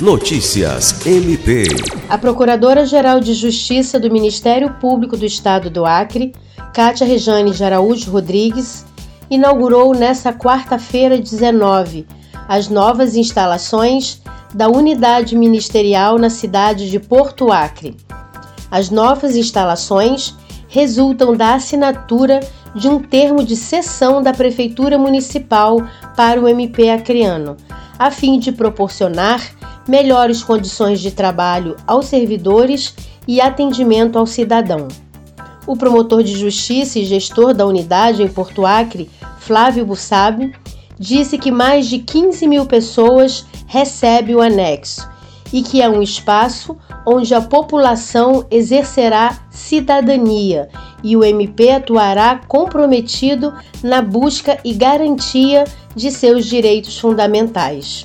Notícias MP. A Procuradora-Geral de Justiça do Ministério Público do Estado do Acre, Cátia Rejane de Araújo Rodrigues, inaugurou nesta quarta-feira 19 as novas instalações da unidade ministerial na cidade de Porto Acre. As novas instalações resultam da assinatura de um termo de cessão da Prefeitura Municipal para o MP acreano, a fim de proporcionar melhores condições de trabalho aos servidores e atendimento ao cidadão. O promotor de justiça e gestor da unidade em Porto Acre, Flávio Bussab, disse que mais de 15 mil pessoas recebem o anexo e que é um espaço onde a população exercerá cidadania e o MP atuará comprometido na busca e garantia de seus direitos fundamentais.